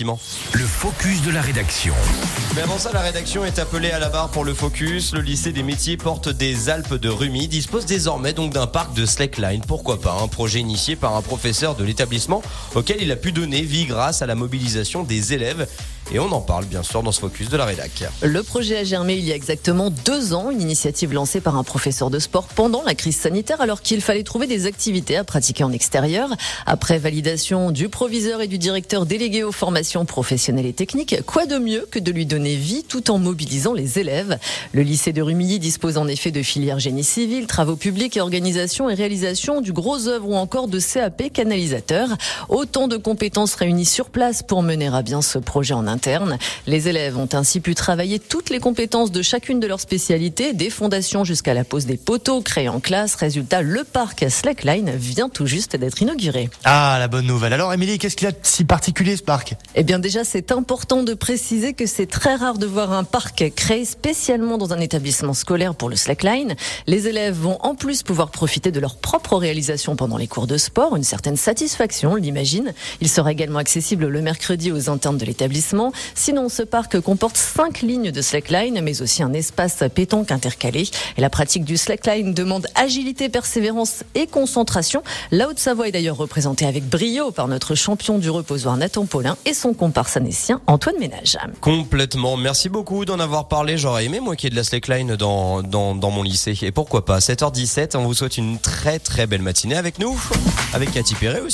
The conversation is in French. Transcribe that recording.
Le focus de la rédaction. Mais avant ça, la rédaction est appelée à la barre pour le focus. Le lycée des métiers porte des Alpes de Rumi dispose désormais donc d'un parc de slackline. Pourquoi pas? Un projet initié par un professeur de l'établissement auquel il a pu donner vie grâce à la mobilisation des élèves. Et on en parle bien sûr dans ce focus de la rédac. Le projet a germé il y a exactement deux ans, une initiative lancée par un professeur de sport pendant la crise sanitaire alors qu'il fallait trouver des activités à pratiquer en extérieur. Après validation du proviseur et du directeur délégué aux formations professionnelles et techniques, quoi de mieux que de lui donner vie tout en mobilisant les élèves? Le lycée de Rumilly dispose en effet de filières génie civil, travaux publics et organisation et réalisation du gros œuvre ou encore de CAP canalisateur. Autant de compétences réunies sur place pour mener à bien ce projet en les élèves ont ainsi pu travailler toutes les compétences de chacune de leurs spécialités, des fondations jusqu'à la pose des poteaux créés en classe. Résultat, le parc Slackline vient tout juste d'être inauguré. Ah, la bonne nouvelle. Alors, Émilie, qu'est-ce qu'il a de si particulier ce parc? Eh bien, déjà, c'est important de préciser que c'est très rare de voir un parc créé spécialement dans un établissement scolaire pour le slackline. Les élèves vont en plus pouvoir profiter de leur propre réalisation pendant les cours de sport, une certaine satisfaction, on l'imagine. Il sera également accessible le mercredi aux internes de l'établissement. Sinon, ce parc comporte cinq lignes de slackline, mais aussi un espace pétanque intercalé. Et la pratique du slackline demande agilité, persévérance et concentration. La Haute-Savoie est d'ailleurs représentée avec brio par notre champion du reposoir Nathan Paulin et son comparse anessien Antoine Ménage. Complètement. Merci beaucoup d'en avoir parlé. J'aurais aimé, moi, qu'il y ait de la slackline dans, dans, dans mon lycée. Et pourquoi pas? 7h17, on vous souhaite une très très belle matinée avec nous, avec Cathy Perret aussi.